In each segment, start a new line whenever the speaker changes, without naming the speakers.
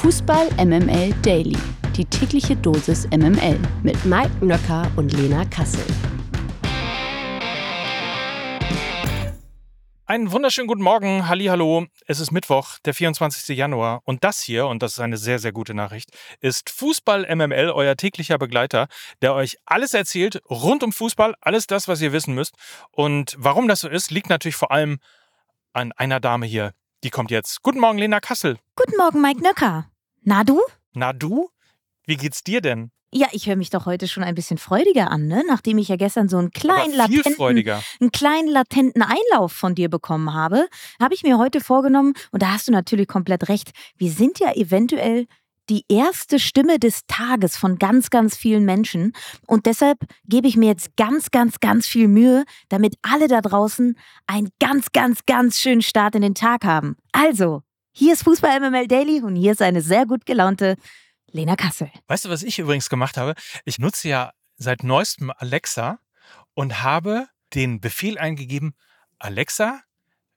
Fußball MML Daily. Die tägliche Dosis MML mit Mike Nöcker und Lena Kassel.
Einen wunderschönen guten Morgen, hallo. Es ist Mittwoch, der 24. Januar und das hier, und das ist eine sehr, sehr gute Nachricht, ist Fußball MML, euer täglicher Begleiter, der euch alles erzählt rund um Fußball, alles das, was ihr wissen müsst. Und warum das so ist, liegt natürlich vor allem an einer Dame hier. Die kommt jetzt. Guten Morgen, Lena Kassel.
Guten Morgen, Mike Nöcker. Na du?
Na du? Wie geht's dir denn?
Ja, ich höre mich doch heute schon ein bisschen freudiger an, ne? Nachdem ich ja gestern so einen kleinen, latenten, einen kleinen latenten Einlauf von dir bekommen habe, habe ich mir heute vorgenommen, und da hast du natürlich komplett recht, wir sind ja eventuell die erste Stimme des Tages von ganz, ganz vielen Menschen. Und deshalb gebe ich mir jetzt ganz, ganz, ganz viel Mühe, damit alle da draußen einen ganz, ganz, ganz schönen Start in den Tag haben. Also, hier ist Fußball MML Daily und hier ist eine sehr gut gelaunte Lena Kassel.
Weißt du, was ich übrigens gemacht habe? Ich nutze ja seit neuestem Alexa und habe den Befehl eingegeben, Alexa,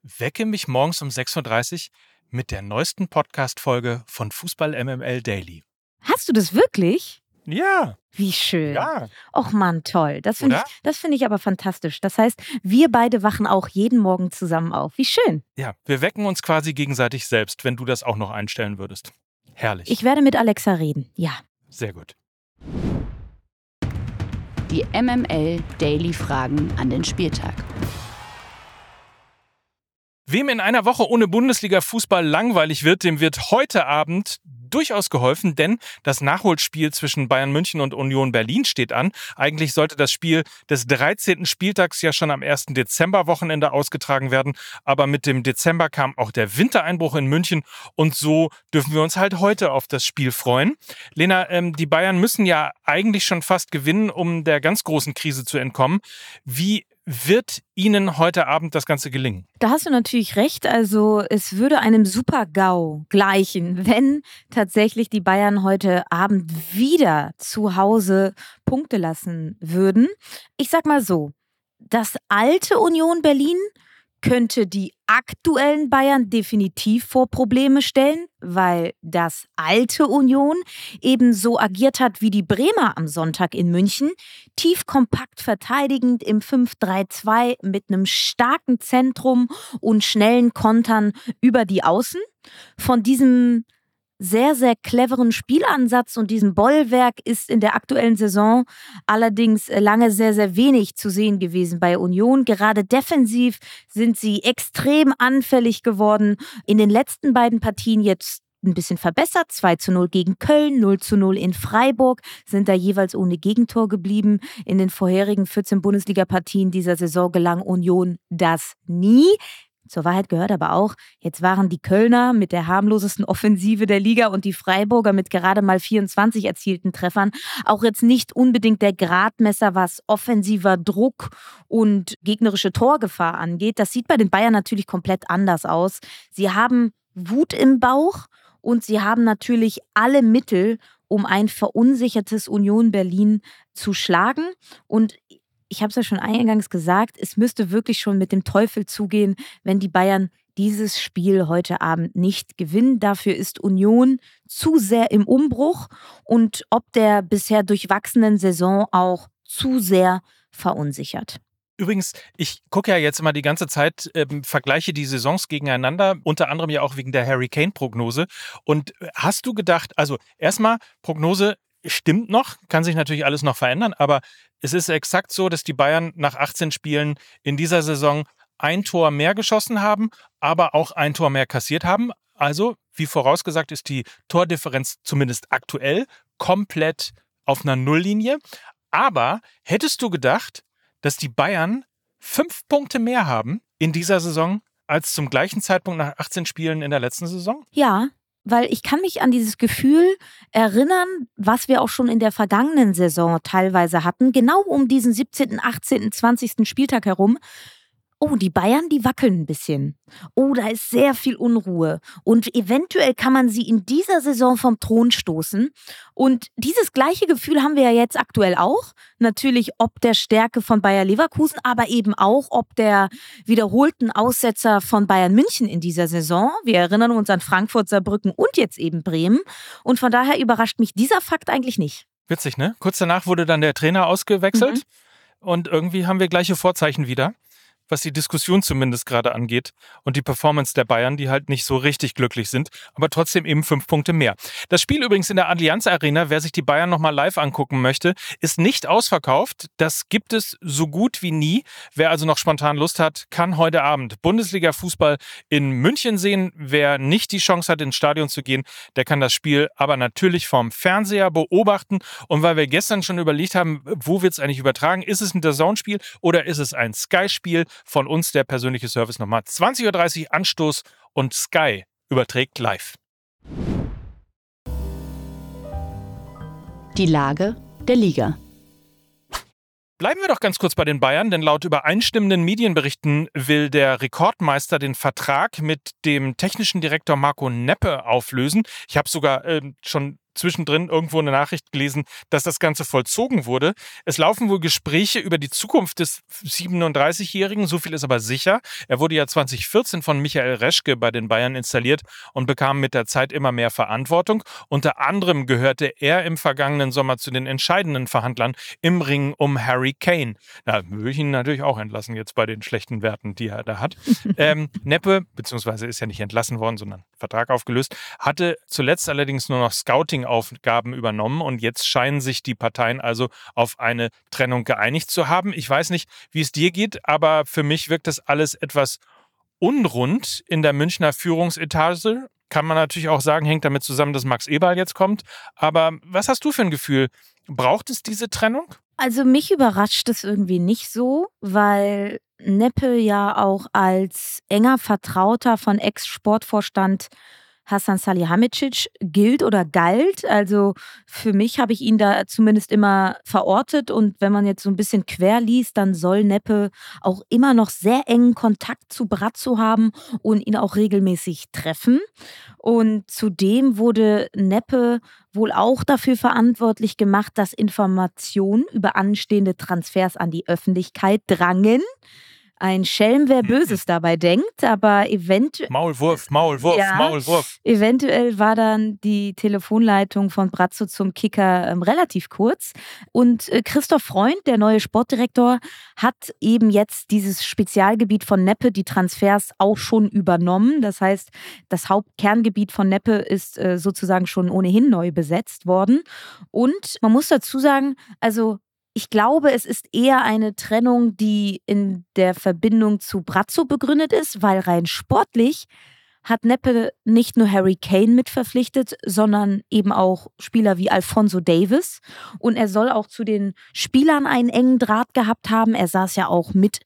wecke mich morgens um 6.30 Uhr mit der neuesten Podcast-Folge von Fußball MML Daily.
Hast du das wirklich?
Ja,
Wie schön.
ja.
Och man, toll. Das finde ich, das finde ich aber fantastisch. Das heißt, wir beide wachen auch jeden Morgen zusammen auf. Wie schön.
Ja, wir wecken uns quasi gegenseitig selbst, wenn du das auch noch einstellen würdest. Herrlich.
Ich werde mit Alexa reden. Ja.
Sehr gut.
Die MML Daily Fragen an den Spieltag.
Wem in einer Woche ohne Bundesliga-Fußball langweilig wird, dem wird heute Abend durchaus geholfen, denn das Nachholspiel zwischen Bayern München und Union Berlin steht an. Eigentlich sollte das Spiel des 13. Spieltags ja schon am 1. Dezemberwochenende ausgetragen werden, aber mit dem Dezember kam auch der Wintereinbruch in München und so dürfen wir uns halt heute auf das Spiel freuen. Lena, ähm, die Bayern müssen ja eigentlich schon fast gewinnen, um der ganz großen Krise zu entkommen. Wie wird Ihnen heute Abend das Ganze gelingen?
Da hast du natürlich recht. Also es würde einem Super-GAU gleichen, wenn tatsächlich die Bayern heute Abend wieder zu Hause Punkte lassen würden. Ich sag mal so, das alte Union Berlin könnte die aktuellen Bayern definitiv vor Probleme stellen, weil das alte Union eben so agiert hat wie die Bremer am Sonntag in München, tief kompakt verteidigend im 5-3-2 mit einem starken Zentrum und schnellen Kontern über die Außen. Von diesem sehr, sehr cleveren Spielansatz und diesem Bollwerk ist in der aktuellen Saison allerdings äh, lange sehr, sehr wenig zu sehen gewesen bei Union. Gerade defensiv sind sie extrem anfällig geworden. In den letzten beiden Partien jetzt ein bisschen verbessert. 2 zu 0 gegen Köln, 0 zu 0 in Freiburg, sind da jeweils ohne Gegentor geblieben. In den vorherigen 14 Bundesliga-Partien dieser Saison gelang Union das nie. Zur Wahrheit gehört aber auch, jetzt waren die Kölner mit der harmlosesten Offensive der Liga und die Freiburger mit gerade mal 24 erzielten Treffern auch jetzt nicht unbedingt der Gradmesser, was offensiver Druck und gegnerische Torgefahr angeht. Das sieht bei den Bayern natürlich komplett anders aus. Sie haben Wut im Bauch und sie haben natürlich alle Mittel, um ein verunsichertes Union Berlin zu schlagen. Und ich habe es ja schon eingangs gesagt, es müsste wirklich schon mit dem Teufel zugehen, wenn die Bayern dieses Spiel heute Abend nicht gewinnen. Dafür ist Union zu sehr im Umbruch und ob der bisher durchwachsenen Saison auch zu sehr verunsichert.
Übrigens, ich gucke ja jetzt immer die ganze Zeit, ähm, vergleiche die Saisons gegeneinander, unter anderem ja auch wegen der Harry Kane-Prognose. Und äh, hast du gedacht, also erstmal, Prognose stimmt noch, kann sich natürlich alles noch verändern, aber es ist exakt so, dass die Bayern nach 18 Spielen in dieser Saison ein Tor mehr geschossen haben, aber auch ein Tor mehr kassiert haben. Also, wie vorausgesagt, ist die Tordifferenz zumindest aktuell komplett auf einer Nulllinie. Aber hättest du gedacht, dass die Bayern fünf Punkte mehr haben in dieser Saison als zum gleichen Zeitpunkt nach 18 Spielen in der letzten Saison?
Ja, weil ich kann mich an dieses Gefühl erinnern, was wir auch schon in der vergangenen Saison teilweise hatten, genau um diesen 17., 18., 20. Spieltag herum. Oh, die Bayern, die wackeln ein bisschen. Oh, da ist sehr viel Unruhe. Und eventuell kann man sie in dieser Saison vom Thron stoßen. Und dieses gleiche Gefühl haben wir ja jetzt aktuell auch. Natürlich ob der Stärke von Bayer Leverkusen, aber eben auch ob der wiederholten Aussetzer von Bayern München in dieser Saison. Wir erinnern uns an Frankfurt, Saarbrücken und jetzt eben Bremen. Und von daher überrascht mich dieser Fakt eigentlich nicht.
Witzig, ne? Kurz danach wurde dann der Trainer ausgewechselt. Mhm. Und irgendwie haben wir gleiche Vorzeichen wieder was die Diskussion zumindest gerade angeht und die Performance der Bayern, die halt nicht so richtig glücklich sind, aber trotzdem eben fünf Punkte mehr. Das Spiel übrigens in der Allianz Arena, wer sich die Bayern nochmal live angucken möchte, ist nicht ausverkauft. Das gibt es so gut wie nie. Wer also noch spontan Lust hat, kann heute Abend Bundesliga-Fußball in München sehen. Wer nicht die Chance hat, ins Stadion zu gehen, der kann das Spiel aber natürlich vom Fernseher beobachten. Und weil wir gestern schon überlegt haben, wo wird es eigentlich übertragen, ist es ein DAZN-Spiel oder ist es ein Sky-Spiel? Von uns der persönliche Service nochmal. 20.30 Uhr Anstoß und Sky überträgt live.
Die Lage der Liga.
Bleiben wir doch ganz kurz bei den Bayern, denn laut übereinstimmenden Medienberichten will der Rekordmeister den Vertrag mit dem technischen Direktor Marco Neppe auflösen. Ich habe sogar äh, schon zwischendrin irgendwo eine Nachricht gelesen, dass das Ganze vollzogen wurde. Es laufen wohl Gespräche über die Zukunft des 37-Jährigen, so viel ist aber sicher. Er wurde ja 2014 von Michael Reschke bei den Bayern installiert und bekam mit der Zeit immer mehr Verantwortung. Unter anderem gehörte er im vergangenen Sommer zu den entscheidenden Verhandlern im Ring um Harry Kane. Da würde ich ihn natürlich auch entlassen jetzt bei den schlechten Werten, die er da hat. ähm, Neppe, beziehungsweise ist ja nicht entlassen worden, sondern Vertrag aufgelöst, hatte zuletzt allerdings nur noch Scouting Marketingaufgaben übernommen und jetzt scheinen sich die Parteien also auf eine Trennung geeinigt zu haben. Ich weiß nicht, wie es dir geht, aber für mich wirkt das alles etwas unrund in der Münchner Führungsetage. Kann man natürlich auch sagen, hängt damit zusammen, dass Max Eberl jetzt kommt. Aber was hast du für ein Gefühl? Braucht es diese Trennung?
Also mich überrascht es irgendwie nicht so, weil Neppe ja auch als enger Vertrauter von Ex-Sportvorstand Hassan Salihamidzic gilt oder galt. Also für mich habe ich ihn da zumindest immer verortet und wenn man jetzt so ein bisschen quer liest, dann soll Neppe auch immer noch sehr engen Kontakt zu Brazzo haben und ihn auch regelmäßig treffen. Und zudem wurde Neppe wohl auch dafür verantwortlich gemacht, dass Informationen über anstehende Transfers an die Öffentlichkeit drangen. Ein Schelm, wer Böses dabei denkt, aber eventuell.
Maulwurf, Maulwurf, ja, Maulwurf.
Eventuell war dann die Telefonleitung von Brazzo zum Kicker ähm, relativ kurz. Und äh, Christoph Freund, der neue Sportdirektor, hat eben jetzt dieses Spezialgebiet von Neppe, die Transfers auch schon übernommen. Das heißt, das Hauptkerngebiet von Neppe ist äh, sozusagen schon ohnehin neu besetzt worden. Und man muss dazu sagen, also ich glaube, es ist eher eine Trennung, die in der Verbindung zu Brazzo begründet ist, weil rein sportlich hat Neppe nicht nur Harry Kane mitverpflichtet, sondern eben auch Spieler wie Alfonso Davis. Und er soll auch zu den Spielern einen engen Draht gehabt haben. Er saß ja auch mit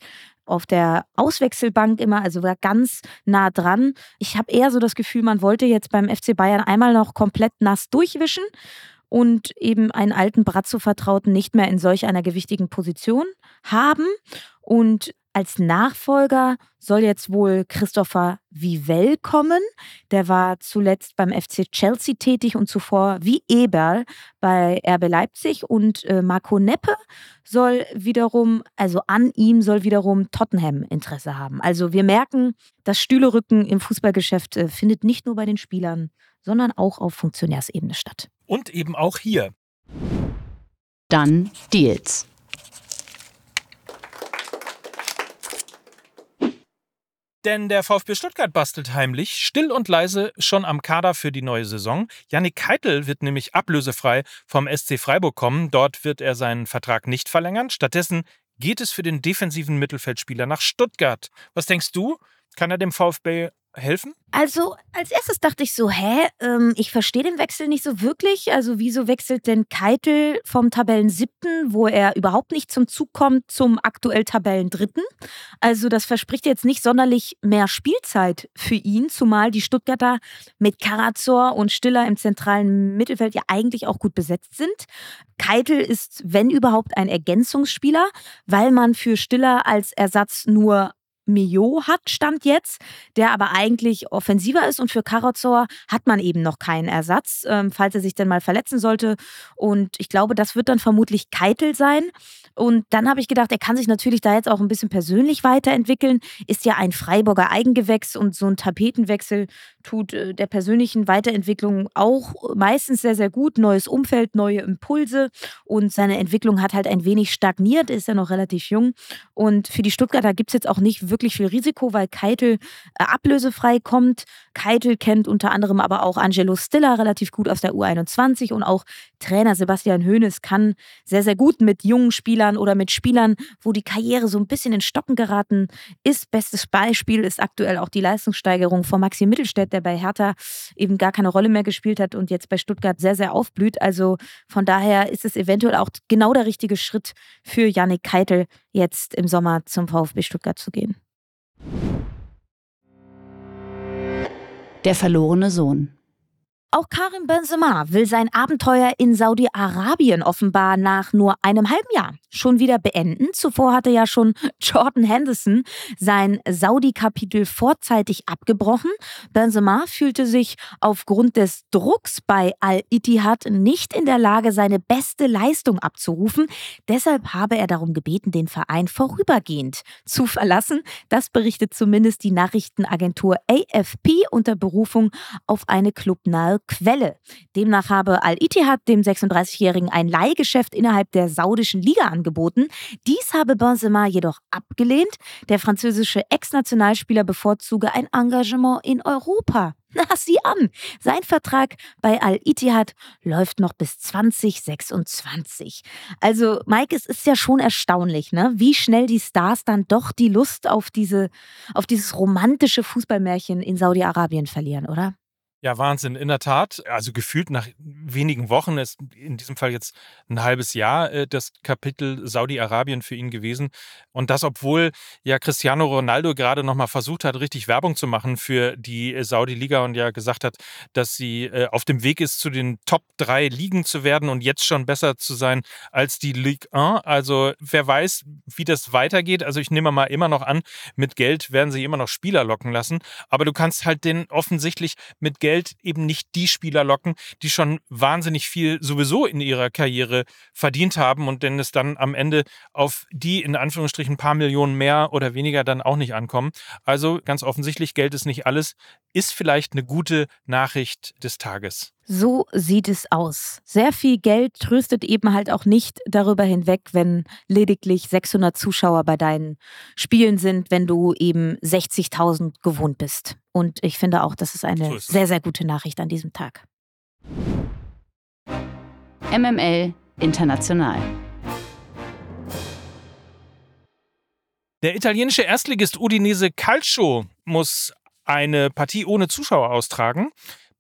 auf der Auswechselbank immer, also war ganz nah dran. Ich habe eher so das Gefühl, man wollte jetzt beim FC Bayern einmal noch komplett nass durchwischen und eben einen alten Brazzo-Vertrauten nicht mehr in solch einer gewichtigen Position haben. Und als Nachfolger soll jetzt wohl Christopher Vivell kommen. Der war zuletzt beim FC Chelsea tätig und zuvor wie Eberl bei RB Leipzig. Und äh, Marco Neppe soll wiederum, also an ihm soll wiederum Tottenham Interesse haben. Also wir merken, das Stühlerücken im Fußballgeschäft äh, findet nicht nur bei den Spielern, sondern auch auf Funktionärsebene statt.
Und eben auch hier.
Dann Deals.
Denn der VfB Stuttgart bastelt heimlich, still und leise schon am Kader für die neue Saison. Yannick Keitel wird nämlich ablösefrei vom SC Freiburg kommen. Dort wird er seinen Vertrag nicht verlängern. Stattdessen geht es für den defensiven Mittelfeldspieler nach Stuttgart. Was denkst du? Kann er dem VfB helfen?
Also als erstes dachte ich so, hä, ähm, ich verstehe den Wechsel nicht so wirklich. Also wieso wechselt denn Keitel vom Tabellen siebten, wo er überhaupt nicht zum Zug kommt, zum aktuell Tabellen dritten? Also das verspricht jetzt nicht sonderlich mehr Spielzeit für ihn, zumal die Stuttgarter mit Karazor und Stiller im zentralen Mittelfeld ja eigentlich auch gut besetzt sind. Keitel ist, wenn überhaupt, ein Ergänzungsspieler, weil man für Stiller als Ersatz nur Mio hat, stand jetzt, der aber eigentlich offensiver ist und für Karozor hat man eben noch keinen Ersatz, ähm, falls er sich denn mal verletzen sollte. Und ich glaube, das wird dann vermutlich Keitel sein. Und dann habe ich gedacht, er kann sich natürlich da jetzt auch ein bisschen persönlich weiterentwickeln. Ist ja ein Freiburger Eigengewächs und so ein Tapetenwechsel tut äh, der persönlichen Weiterentwicklung auch meistens sehr, sehr gut. Neues Umfeld, neue Impulse und seine Entwicklung hat halt ein wenig stagniert, ist ja noch relativ jung. Und für die Stuttgarter gibt es jetzt auch nicht wirklich viel Risiko, weil Keitel äh, ablösefrei kommt. Keitel kennt unter anderem aber auch Angelo Stiller relativ gut aus der U21 und auch Trainer Sebastian Hoeneß kann sehr, sehr gut mit jungen Spielern oder mit Spielern, wo die Karriere so ein bisschen in Stocken geraten ist. Bestes Beispiel ist aktuell auch die Leistungssteigerung von Maxi Mittelstädt, der bei Hertha eben gar keine Rolle mehr gespielt hat und jetzt bei Stuttgart sehr, sehr aufblüht. Also von daher ist es eventuell auch genau der richtige Schritt für Yannick Keitel, jetzt im Sommer zum VfB Stuttgart zu gehen.
Der verlorene Sohn.
Auch Karim Benzema will sein Abenteuer in Saudi-Arabien offenbar nach nur einem halben Jahr schon wieder beenden. Zuvor hatte ja schon Jordan Henderson sein Saudi-Kapitel vorzeitig abgebrochen. Benzema fühlte sich aufgrund des Drucks bei Al-Ittihad nicht in der Lage, seine beste Leistung abzurufen. Deshalb habe er darum gebeten, den Verein vorübergehend zu verlassen. Das berichtet zumindest die Nachrichtenagentur AFP unter Berufung auf eine clubnahe Quelle. Demnach habe Al-Ittihad dem 36-Jährigen ein Leihgeschäft innerhalb der saudischen Liga angeboten. Dies habe Benzema jedoch abgelehnt. Der französische Ex-Nationalspieler bevorzuge ein Engagement in Europa. Na, sieh an! Sein Vertrag bei Al-Ittihad läuft noch bis 2026. Also, Mike, es ist ja schon erstaunlich, ne? wie schnell die Stars dann doch die Lust auf, diese, auf dieses romantische Fußballmärchen in Saudi-Arabien verlieren, oder?
Ja, Wahnsinn, in der Tat. Also gefühlt nach wenigen Wochen ist in diesem Fall jetzt ein halbes Jahr äh, das Kapitel Saudi-Arabien für ihn gewesen. Und das, obwohl ja Cristiano Ronaldo gerade nochmal versucht hat, richtig Werbung zu machen für die äh, Saudi-Liga und ja gesagt hat, dass sie äh, auf dem Weg ist, zu den Top 3 Ligen zu werden und jetzt schon besser zu sein als die Ligue 1. Also wer weiß, wie das weitergeht. Also ich nehme mal immer noch an, mit Geld werden sie immer noch Spieler locken lassen. Aber du kannst halt den offensichtlich mit Geld Geld eben nicht die Spieler locken, die schon wahnsinnig viel sowieso in ihrer Karriere verdient haben und denn es dann am Ende auf die in Anführungsstrichen ein paar Millionen mehr oder weniger dann auch nicht ankommen. Also ganz offensichtlich, Geld ist nicht alles, ist vielleicht eine gute Nachricht des Tages.
So sieht es aus. Sehr viel Geld tröstet eben halt auch nicht darüber hinweg, wenn lediglich 600 Zuschauer bei deinen Spielen sind, wenn du eben 60.000 gewohnt bist. Und ich finde auch, das ist eine so ist sehr, sehr gute Nachricht an diesem Tag.
MML International.
Der italienische Erstligist Udinese Calcio muss eine Partie ohne Zuschauer austragen.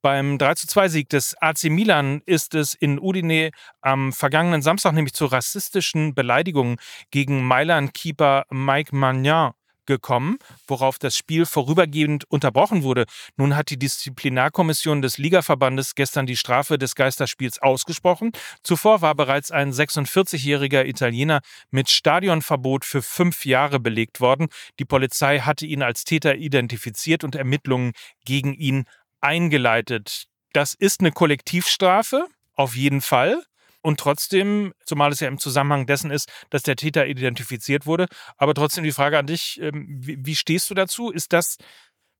Beim 3-2-Sieg des AC Milan ist es in Udine am vergangenen Samstag nämlich zu rassistischen Beleidigungen gegen Mailand-Keeper Mike Magnan gekommen, worauf das Spiel vorübergehend unterbrochen wurde. Nun hat die Disziplinarkommission des Ligaverbandes gestern die Strafe des Geisterspiels ausgesprochen. Zuvor war bereits ein 46-jähriger Italiener mit Stadionverbot für fünf Jahre belegt worden. Die Polizei hatte ihn als Täter identifiziert und Ermittlungen gegen ihn eingeleitet. Das ist eine Kollektivstrafe, auf jeden Fall. Und trotzdem, zumal es ja im Zusammenhang dessen ist, dass der Täter identifiziert wurde, aber trotzdem die Frage an dich, ähm, wie, stehst du dazu? Ist das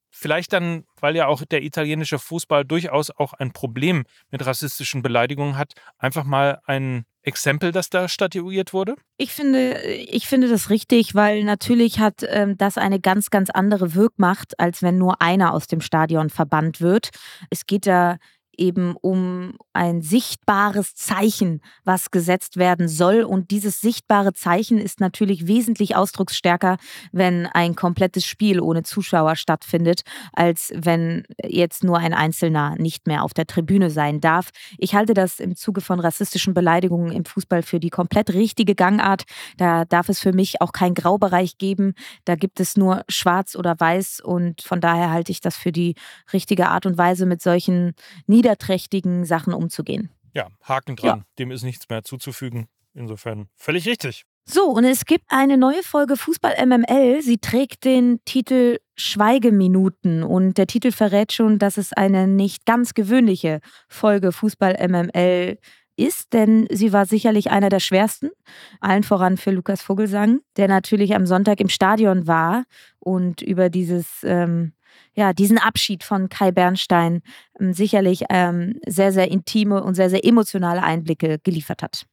vielleicht dann, weil ja auch der italienische Fußball durchaus auch ein Problem mit rassistischen Beleidigungen hat, einfach mal ein Exempel, das da statuiert wurde?
Ich finde, ich finde das richtig, weil natürlich hat ähm, das eine ganz, ganz andere Wirkmacht, als wenn nur einer aus dem Stadion verbannt wird. Es geht da eben um ein sichtbares Zeichen, was gesetzt werden soll. Und dieses sichtbare Zeichen ist natürlich wesentlich ausdrucksstärker, wenn ein komplettes Spiel ohne Zuschauer stattfindet, als wenn jetzt nur ein Einzelner nicht mehr auf der Tribüne sein darf. Ich halte das im Zuge von rassistischen Beleidigungen im Fußball für die komplett richtige Gangart. Da darf es für mich auch keinen Graubereich geben. Da gibt es nur schwarz oder weiß. Und von daher halte ich das für die richtige Art und Weise, mit solchen nieder niederträchtigen Sachen umzugehen.
Ja, Haken dran. Ja. Dem ist nichts mehr zuzufügen. Insofern völlig richtig.
So, und es gibt eine neue Folge Fußball MML. Sie trägt den Titel Schweigeminuten und der Titel verrät schon, dass es eine nicht ganz gewöhnliche Folge Fußball MML ist, denn sie war sicherlich einer der schwersten, allen voran für Lukas Vogelsang, der natürlich am Sonntag im Stadion war und über dieses ähm, ja, diesen Abschied von Kai Bernstein ähm, sicherlich ähm, sehr, sehr intime und sehr, sehr emotionale Einblicke geliefert hat.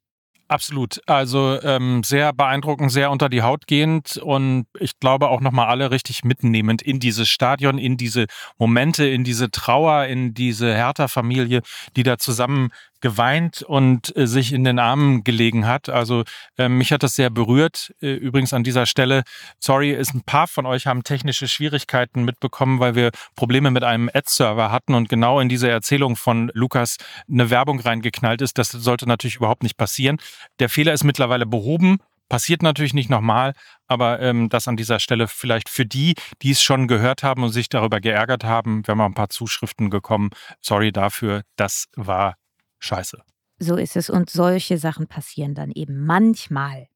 Absolut. Also ähm, sehr beeindruckend, sehr unter die Haut gehend und ich glaube auch nochmal alle richtig mitnehmend in dieses Stadion, in diese Momente, in diese Trauer, in diese Hertha-Familie, die da zusammen geweint und äh, sich in den Armen gelegen hat. Also äh, mich hat das sehr berührt. Äh, übrigens an dieser Stelle, sorry, ist ein paar von euch haben technische Schwierigkeiten mitbekommen, weil wir Probleme mit einem Ad-Server hatten und genau in diese Erzählung von Lukas eine Werbung reingeknallt ist. Das sollte natürlich überhaupt nicht passieren. Der Fehler ist mittlerweile behoben. Passiert natürlich nicht nochmal, aber ähm, das an dieser Stelle vielleicht für die, die es schon gehört haben und sich darüber geärgert haben. Wir haben auch ein paar Zuschriften gekommen. Sorry dafür, das war scheiße.
So ist es. Und solche Sachen passieren dann eben manchmal.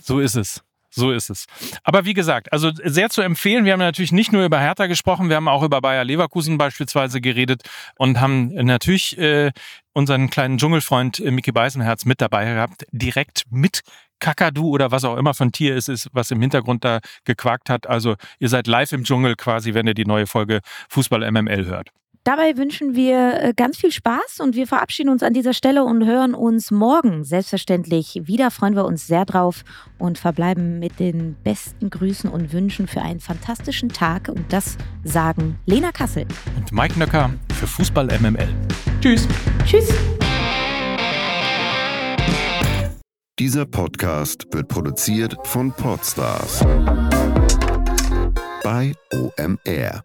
So ist es. So ist es. Aber wie gesagt, also sehr zu empfehlen. Wir haben natürlich nicht nur über Hertha gesprochen, wir haben auch über Bayer Leverkusen beispielsweise geredet und haben natürlich äh, unseren kleinen Dschungelfreund äh, Mickey Beisenherz mit dabei gehabt, direkt mit Kakadu oder was auch immer von Tier es ist, was im Hintergrund da gequakt hat. Also ihr seid live im Dschungel quasi, wenn ihr die neue Folge Fußball MML hört.
Dabei wünschen wir äh, ganz viel Spaß und wir verabschieden uns an dieser Stelle und hören uns morgen selbstverständlich wieder. Freuen wir uns sehr drauf und verbleiben mit den besten Grüßen und Wünschen für einen fantastischen Tag. Und das sagen Lena Kassel
und Mike Nöcker für Fußball MML. Tschüss.
Tschüss.
Dieser Podcast wird produziert von Podstars bei OMR.